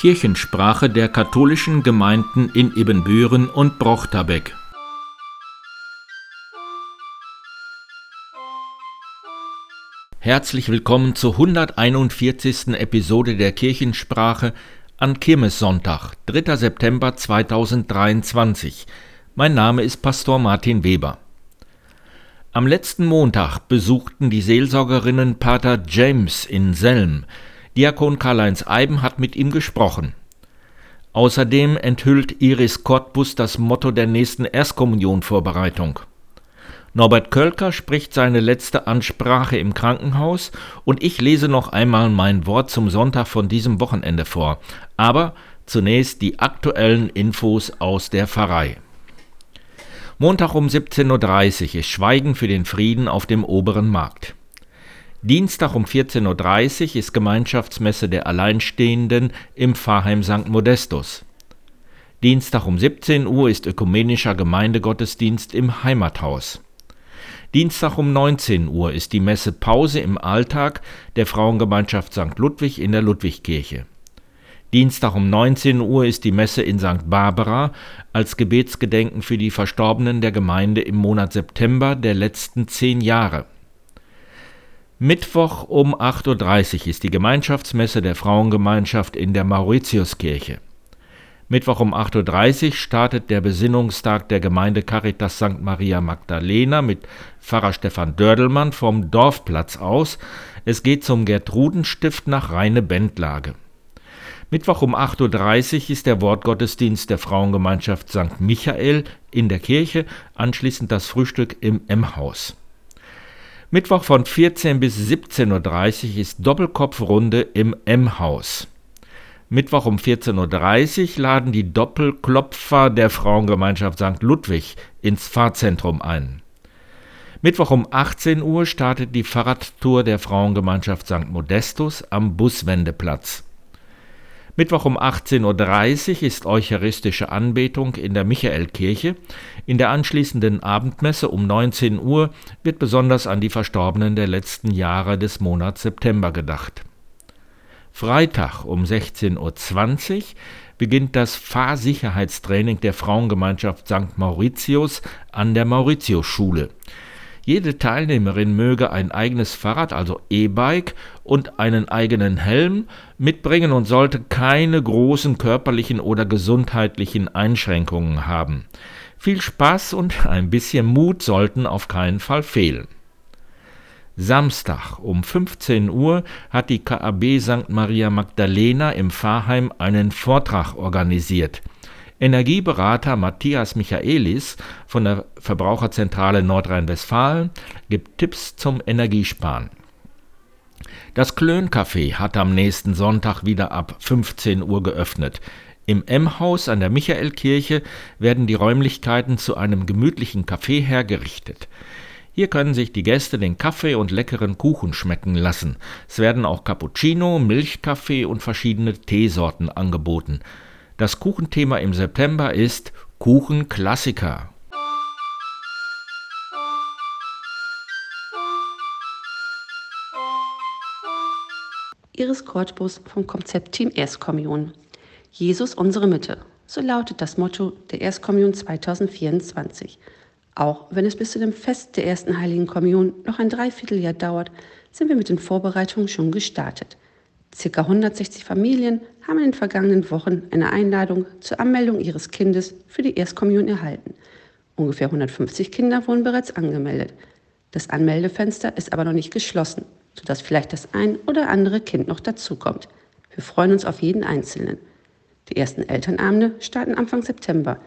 Kirchensprache der katholischen Gemeinden in Ibbenbüren und Brochterbeck. Herzlich willkommen zur 141. Episode der Kirchensprache an Kirmessonntag, 3. September 2023. Mein Name ist Pastor Martin Weber. Am letzten Montag besuchten die Seelsorgerinnen Pater James in Selm. Diakon Karl-Heinz Eiben hat mit ihm gesprochen. Außerdem enthüllt Iris Cottbus das Motto der nächsten Erstkommunionvorbereitung. Norbert Kölker spricht seine letzte Ansprache im Krankenhaus und ich lese noch einmal mein Wort zum Sonntag von diesem Wochenende vor. Aber zunächst die aktuellen Infos aus der Pfarrei. Montag um 17.30 Uhr ist Schweigen für den Frieden auf dem oberen Markt. Dienstag um 14.30 Uhr ist Gemeinschaftsmesse der Alleinstehenden im Pfarrheim St. Modestus. Dienstag um 17 Uhr ist ökumenischer Gemeindegottesdienst im Heimathaus. Dienstag um 19 Uhr ist die Messe Pause im Alltag der Frauengemeinschaft St. Ludwig in der Ludwigkirche. Dienstag um 19 Uhr ist die Messe in St. Barbara als Gebetsgedenken für die Verstorbenen der Gemeinde im Monat September der letzten zehn Jahre. Mittwoch um 8.30 Uhr ist die Gemeinschaftsmesse der Frauengemeinschaft in der Mauritiuskirche. Mittwoch um 8.30 Uhr startet der Besinnungstag der Gemeinde Caritas St. Maria Magdalena mit Pfarrer Stefan Dördelmann vom Dorfplatz aus. Es geht zum Gertrudenstift nach Rheine Bendlage. Mittwoch um 8.30 Uhr ist der Wortgottesdienst der Frauengemeinschaft St. Michael in der Kirche, anschließend das Frühstück im M-Haus. Mittwoch von 14 bis 17.30 Uhr ist Doppelkopfrunde im M-Haus. Mittwoch um 14.30 Uhr laden die Doppelklopfer der Frauengemeinschaft St. Ludwig ins Pfarrzentrum ein. Mittwoch um 18 Uhr startet die Fahrradtour der Frauengemeinschaft St. Modestus am Buswendeplatz. Mittwoch um 18.30 Uhr ist eucharistische Anbetung in der Michaelkirche. In der anschließenden Abendmesse um 19 Uhr wird besonders an die Verstorbenen der letzten Jahre des Monats September gedacht. Freitag um 16.20 Uhr beginnt das Fahrsicherheitstraining der Frauengemeinschaft St. Mauritius an der Mauritiusschule. Jede Teilnehmerin möge ein eigenes Fahrrad, also E-Bike, und einen eigenen Helm mitbringen und sollte keine großen körperlichen oder gesundheitlichen Einschränkungen haben. Viel Spaß und ein bisschen Mut sollten auf keinen Fall fehlen. Samstag um 15 Uhr hat die KAB St. Maria Magdalena im Pfarrheim einen Vortrag organisiert. Energieberater Matthias Michaelis von der Verbraucherzentrale Nordrhein-Westfalen gibt Tipps zum Energiesparen. Das Klöncafé hat am nächsten Sonntag wieder ab 15 Uhr geöffnet. Im M-Haus an der Michaelkirche werden die Räumlichkeiten zu einem gemütlichen Café hergerichtet. Hier können sich die Gäste den Kaffee und leckeren Kuchen schmecken lassen. Es werden auch Cappuccino, Milchkaffee und verschiedene Teesorten angeboten. Das Kuchenthema im September ist Kuchenklassiker. Iris Kortbus vom Konzeptteam Erstkommunion. Jesus unsere Mitte. So lautet das Motto der Erstkommunion 2024. Auch wenn es bis zu dem Fest der ersten Heiligen Kommunion noch ein Dreivierteljahr dauert, sind wir mit den Vorbereitungen schon gestartet. Circa 160 Familien haben in den vergangenen Wochen eine Einladung zur Anmeldung ihres Kindes für die Erstkommunion erhalten. Ungefähr 150 Kinder wurden bereits angemeldet. Das Anmeldefenster ist aber noch nicht geschlossen, sodass vielleicht das ein oder andere Kind noch dazukommt. Wir freuen uns auf jeden Einzelnen. Die ersten Elternabende starten Anfang September.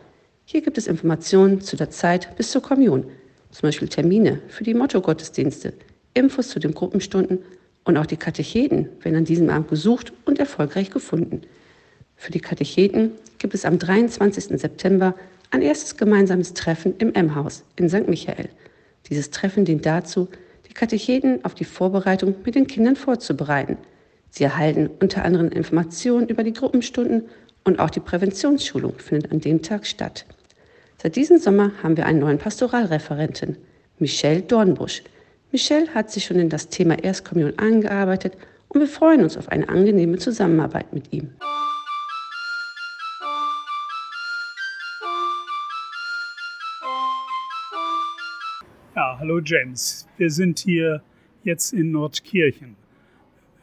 Hier gibt es Informationen zu der Zeit bis zur Kommunion, zum Beispiel Termine für die Motto-Gottesdienste, Infos zu den Gruppenstunden und auch die Katecheten werden an diesem Abend gesucht und erfolgreich gefunden. Für die Katecheten gibt es am 23. September ein erstes gemeinsames Treffen im M-Haus in St. Michael. Dieses Treffen dient dazu, die Katecheten auf die Vorbereitung mit den Kindern vorzubereiten. Sie erhalten unter anderem Informationen über die Gruppenstunden und auch die Präventionsschulung findet an dem Tag statt. Seit diesem Sommer haben wir einen neuen Pastoralreferenten, Michelle Dornbusch. Michelle hat sich schon in das Thema Erstkommunion angearbeitet und wir freuen uns auf eine angenehme Zusammenarbeit mit ihm. Ja, hallo James. Wir sind hier jetzt in Nordkirchen.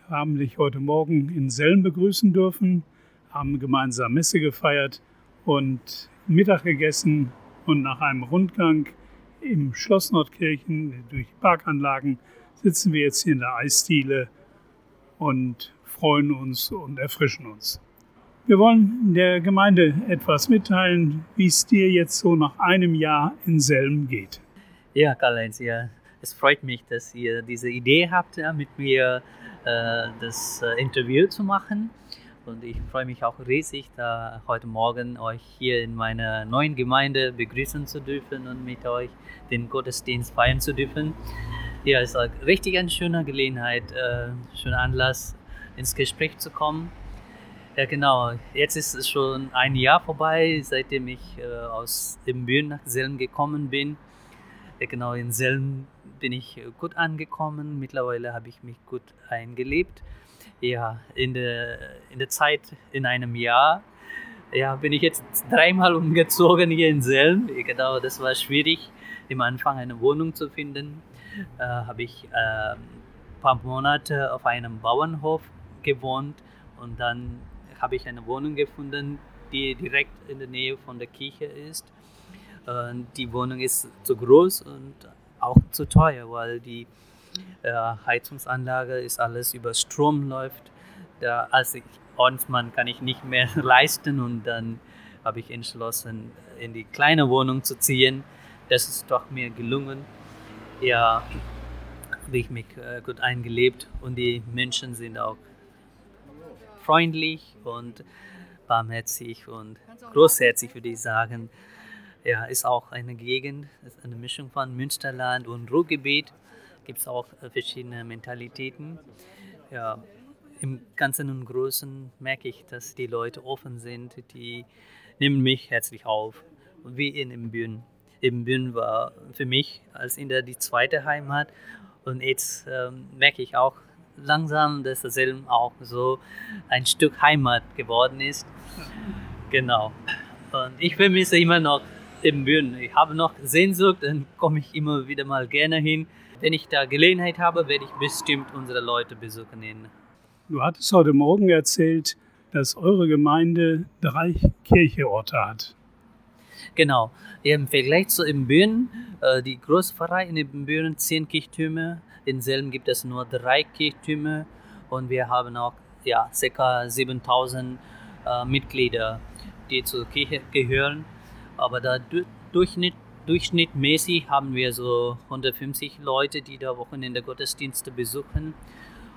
Wir haben dich heute Morgen in Sellen begrüßen dürfen, haben gemeinsam Messe gefeiert und Mittag gegessen und nach einem Rundgang im Schloss Nordkirchen durch die Parkanlagen sitzen wir jetzt hier in der Eisdiele und freuen uns und erfrischen uns. Wir wollen der Gemeinde etwas mitteilen, wie es dir jetzt so nach einem Jahr in Selm geht. Ja, Karl-Heinz, ja. Es freut mich, dass ihr diese Idee habt, mit mir äh, das äh, Interview zu machen. Und ich freue mich auch riesig, da heute Morgen euch hier in meiner neuen Gemeinde begrüßen zu dürfen und mit euch den Gottesdienst feiern zu dürfen. Ja, es ist richtig eine schöne Gelegenheit, äh, schöner Anlass, ins Gespräch zu kommen. Ja, genau. Jetzt ist es schon ein Jahr vorbei, seitdem ich äh, aus dem Bühnen nach Selm gekommen bin. Ja, genau, in Selm bin ich gut angekommen. Mittlerweile habe ich mich gut eingelebt. Ja, in der, in der Zeit in einem Jahr ja, bin ich jetzt dreimal umgezogen hier in Selm. Genau, das war schwierig, im Anfang eine Wohnung zu finden. Äh, habe ich äh, ein paar Monate auf einem Bauernhof gewohnt und dann habe ich eine Wohnung gefunden, die direkt in der Nähe von der Kirche ist. Die Wohnung ist zu groß und auch zu teuer, weil die äh, Heizungsanlage ist alles über Strom läuft. Da, als ich Ordensmann kann ich nicht mehr leisten und dann habe ich entschlossen, in die kleine Wohnung zu ziehen. Das ist doch mir gelungen. Ja, habe ich mich äh, gut eingelebt und die Menschen sind auch freundlich und barmherzig und großherzig, würde ich sagen. Ja, ist auch eine Gegend, ist eine Mischung von Münsterland und Ruhrgebiet. Gibt es auch äh, verschiedene Mentalitäten. Ja, Im Ganzen und Großen merke ich, dass die Leute offen sind, die nehmen mich herzlich auf. Wie in Imbüren. Imbüren war für mich als Inder die zweite Heimat und jetzt ähm, merke ich auch, langsam, dass der Selm auch so ein Stück Heimat geworden ist. Genau. Und ich vermisse immer noch im Bühnen. Ich habe noch Sehnsucht, dann komme ich immer wieder mal gerne hin. Wenn ich da Gelegenheit habe, werde ich bestimmt unsere Leute besuchen. Du hattest heute Morgen erzählt, dass eure Gemeinde drei Kircheorte hat. Genau. Im Vergleich zu Imbüren, äh, die Großpfarrei in Imbüren, zehn Kirchtürme, in Selm gibt es nur drei Kirchtürme und wir haben auch ja, ca. 7000 äh, Mitglieder, die zur Kirche gehören. Aber da Durchschnitt, durchschnittmäßig haben wir so 150 Leute, die da Wochenende Gottesdienste besuchen.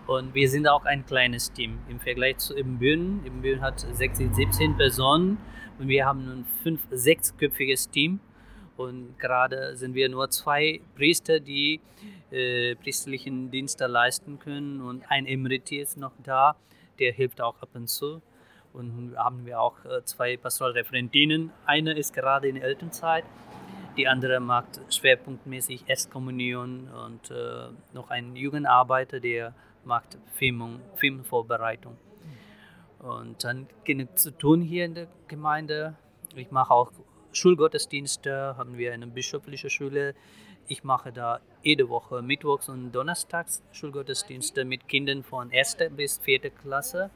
Und wir sind auch ein kleines Team im Vergleich zu Imbüren. Imbüren hat 16, 17 Personen und wir haben ein fünf, sechsköpfiges Team. Und gerade sind wir nur zwei Priester, die äh, priesterlichen Dienste leisten können. Und ein Emerit ist noch da, der hilft auch ab und zu. Und haben wir auch äh, zwei Pastoralreferentinnen. Eine ist gerade in Elternzeit, die andere macht schwerpunktmäßig Erstkommunion und äh, noch ein Jugendarbeiter, der macht Filmung, Filmvorbereitung. Und dann genug zu tun hier in der Gemeinde. Ich mache auch Schulgottesdienste, haben wir eine bischöfliche Schule. Ich mache da jede Woche Mittwochs und Donnerstags Schulgottesdienste mit Kindern von 1. bis 4. Klasse.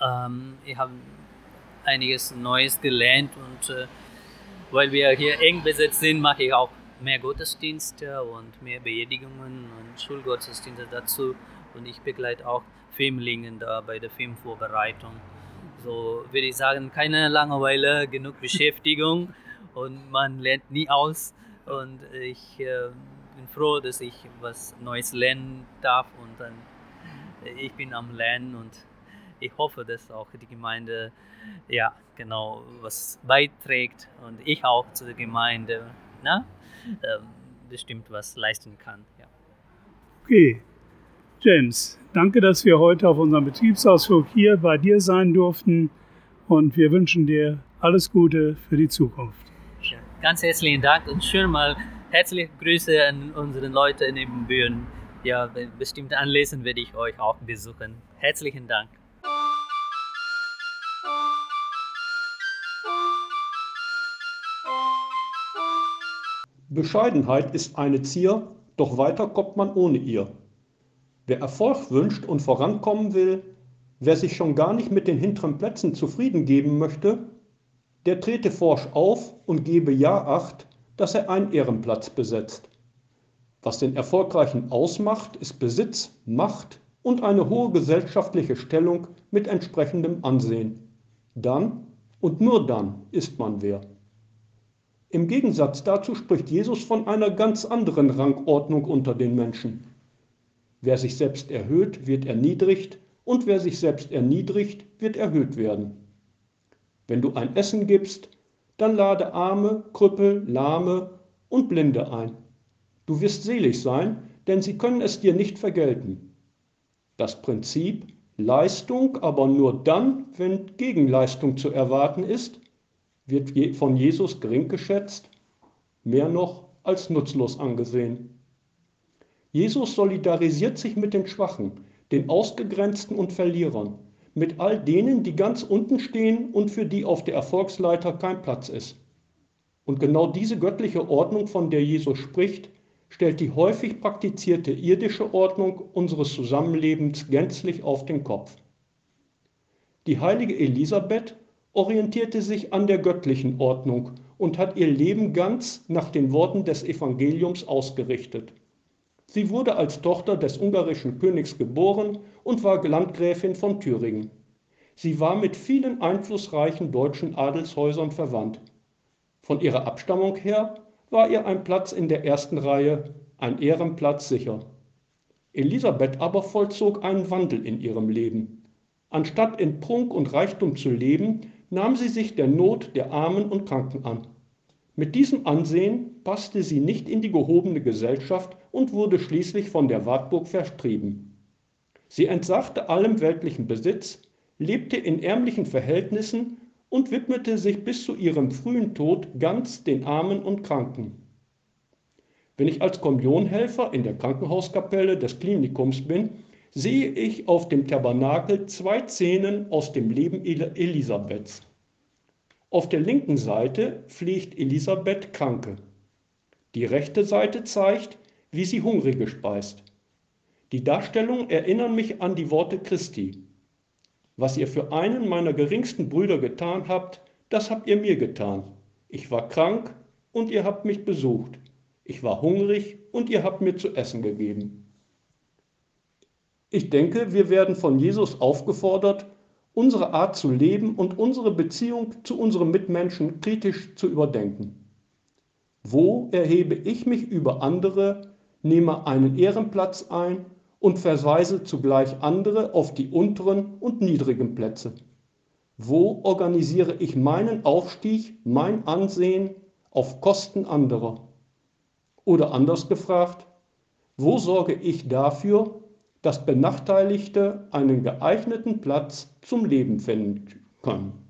Ähm, ich habe einiges Neues gelernt und äh, weil wir hier eng besetzt sind, mache ich auch mehr Gottesdienste und mehr Beerdigungen und Schulgottesdienste dazu. Und ich begleite auch Filmlingen da bei der Filmvorbereitung. So würde ich sagen, keine Langeweile, genug Beschäftigung und man lernt nie aus. Und ich äh, bin froh, dass ich was Neues lernen darf und dann äh, ich bin am Lernen und ich hoffe, dass auch die Gemeinde ja genau was beiträgt und ich auch zu der Gemeinde na, äh, bestimmt was leisten kann. Ja. Okay, James, danke, dass wir heute auf unserem Betriebsausflug hier bei dir sein durften und wir wünschen dir alles Gute für die Zukunft. Ja, ganz herzlichen Dank und schön mal herzliche Grüße an unsere Leute in den Bühnen. Ja, bei bestimmten Anlässen werde ich euch auch besuchen. Herzlichen Dank. Bescheidenheit ist eine Zier, doch weiter kommt man ohne ihr. Wer Erfolg wünscht und vorankommen will, wer sich schon gar nicht mit den hinteren Plätzen zufrieden geben möchte, der trete forsch auf und gebe ja acht, dass er einen Ehrenplatz besetzt. Was den Erfolgreichen ausmacht, ist Besitz, Macht und eine hohe gesellschaftliche Stellung mit entsprechendem Ansehen. Dann und nur dann ist man wer. Im Gegensatz dazu spricht Jesus von einer ganz anderen Rangordnung unter den Menschen. Wer sich selbst erhöht, wird erniedrigt, und wer sich selbst erniedrigt, wird erhöht werden. Wenn du ein Essen gibst, dann lade Arme, Krüppel, Lahme und Blinde ein. Du wirst selig sein, denn sie können es dir nicht vergelten. Das Prinzip Leistung aber nur dann, wenn Gegenleistung zu erwarten ist, wird von Jesus gering geschätzt, mehr noch als nutzlos angesehen. Jesus solidarisiert sich mit den Schwachen, den Ausgegrenzten und Verlierern, mit all denen, die ganz unten stehen und für die auf der Erfolgsleiter kein Platz ist. Und genau diese göttliche Ordnung, von der Jesus spricht, stellt die häufig praktizierte irdische Ordnung unseres Zusammenlebens gänzlich auf den Kopf. Die heilige Elisabeth orientierte sich an der göttlichen Ordnung und hat ihr Leben ganz nach den Worten des Evangeliums ausgerichtet. Sie wurde als Tochter des ungarischen Königs geboren und war Landgräfin von Thüringen. Sie war mit vielen einflussreichen deutschen Adelshäusern verwandt. Von ihrer Abstammung her war ihr ein Platz in der ersten Reihe, ein Ehrenplatz sicher. Elisabeth aber vollzog einen Wandel in ihrem Leben. Anstatt in Prunk und Reichtum zu leben, nahm sie sich der Not der Armen und Kranken an. Mit diesem Ansehen passte sie nicht in die gehobene Gesellschaft und wurde schließlich von der Wartburg vertrieben. Sie entsagte allem weltlichen Besitz, lebte in ärmlichen Verhältnissen und widmete sich bis zu ihrem frühen Tod ganz den Armen und Kranken. Wenn ich als Kommunionhelfer in der Krankenhauskapelle des Klinikums bin, sehe ich auf dem Tabernakel zwei Szenen aus dem Leben Elisabeths. Auf der linken Seite pflegt Elisabeth Kranke. Die rechte Seite zeigt, wie sie Hungrige speist. Die Darstellungen erinnern mich an die Worte Christi. Was ihr für einen meiner geringsten Brüder getan habt, das habt ihr mir getan. Ich war krank und ihr habt mich besucht. Ich war hungrig und ihr habt mir zu essen gegeben. Ich denke, wir werden von Jesus aufgefordert, unsere Art zu leben und unsere Beziehung zu unseren Mitmenschen kritisch zu überdenken. Wo erhebe ich mich über andere, nehme einen Ehrenplatz ein und verweise zugleich andere auf die unteren und niedrigen Plätze? Wo organisiere ich meinen Aufstieg, mein Ansehen auf Kosten anderer? Oder anders gefragt, wo sorge ich dafür, dass Benachteiligte einen geeigneten Platz zum Leben finden können.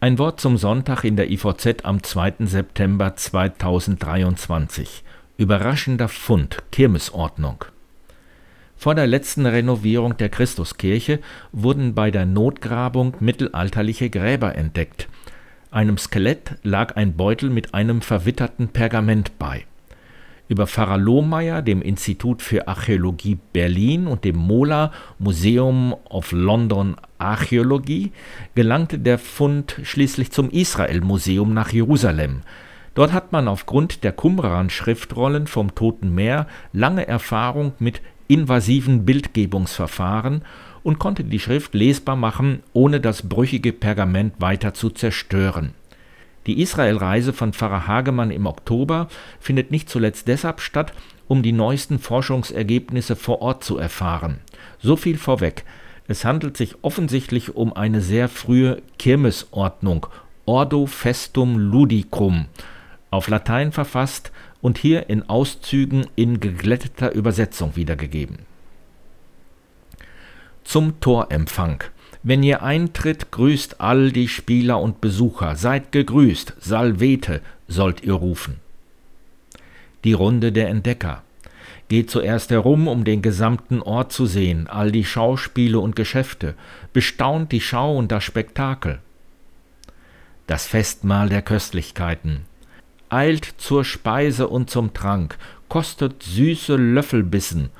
Ein Wort zum Sonntag in der IVZ am 2. September 2023. Überraschender Fund, Kirmesordnung. Vor der letzten Renovierung der Christuskirche wurden bei der Notgrabung mittelalterliche Gräber entdeckt. Einem Skelett lag ein Beutel mit einem verwitterten Pergament bei. Über Pfarrer Lohmeier, dem Institut für Archäologie Berlin und dem MoLA Museum of London Archäologie gelangte der Fund schließlich zum Israel-Museum nach Jerusalem. Dort hat man aufgrund der Qumran-Schriftrollen vom Toten Meer lange Erfahrung mit invasiven Bildgebungsverfahren und konnte die Schrift lesbar machen, ohne das brüchige Pergament weiter zu zerstören. Die Israelreise von Pfarrer Hagemann im Oktober findet nicht zuletzt deshalb statt, um die neuesten Forschungsergebnisse vor Ort zu erfahren. So viel vorweg. Es handelt sich offensichtlich um eine sehr frühe Kirmesordnung, Ordo Festum Ludicrum, auf Latein verfasst und hier in Auszügen in geglätteter Übersetzung wiedergegeben zum Torempfang. Wenn ihr eintritt, grüßt all die Spieler und Besucher, seid gegrüßt, Salvete sollt ihr rufen. Die Runde der Entdecker. Geht zuerst herum, um den gesamten Ort zu sehen, all die Schauspiele und Geschäfte, bestaunt die Schau und das Spektakel. Das Festmahl der Köstlichkeiten. Eilt zur Speise und zum Trank, kostet süße Löffelbissen,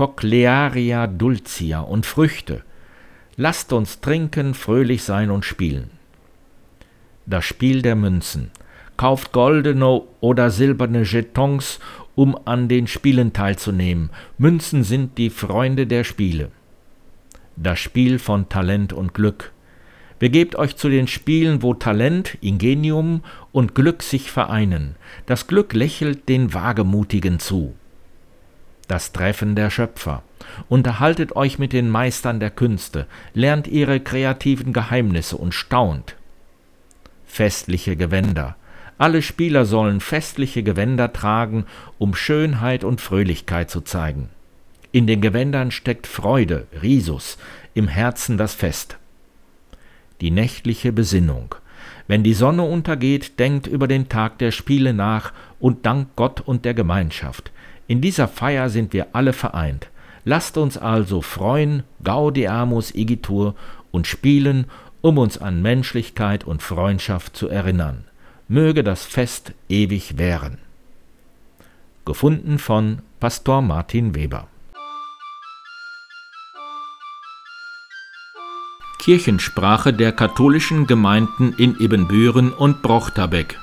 Cochlearia dulcia und Früchte. Lasst uns trinken, fröhlich sein und spielen. Das Spiel der Münzen. Kauft goldene oder silberne Jetons um an den Spielen teilzunehmen. Münzen sind die Freunde der Spiele. Das Spiel von Talent und Glück. Begebt euch zu den Spielen, wo Talent, Ingenium und Glück sich vereinen. Das Glück lächelt den Wagemutigen zu. Das Treffen der Schöpfer. Unterhaltet euch mit den Meistern der Künste, lernt ihre kreativen Geheimnisse und staunt. Festliche Gewänder. Alle Spieler sollen festliche Gewänder tragen, um Schönheit und Fröhlichkeit zu zeigen. In den Gewändern steckt Freude, Risus, im Herzen das Fest. Die nächtliche Besinnung. Wenn die Sonne untergeht, denkt über den Tag der Spiele nach und dankt Gott und der Gemeinschaft. In dieser Feier sind wir alle vereint. Lasst uns also freuen, Gaudeamus igitur und spielen, um uns an Menschlichkeit und Freundschaft zu erinnern möge das Fest ewig währen. Gefunden von Pastor Martin Weber. Kirchensprache der katholischen Gemeinden in Ebenbüren und Brochterbeck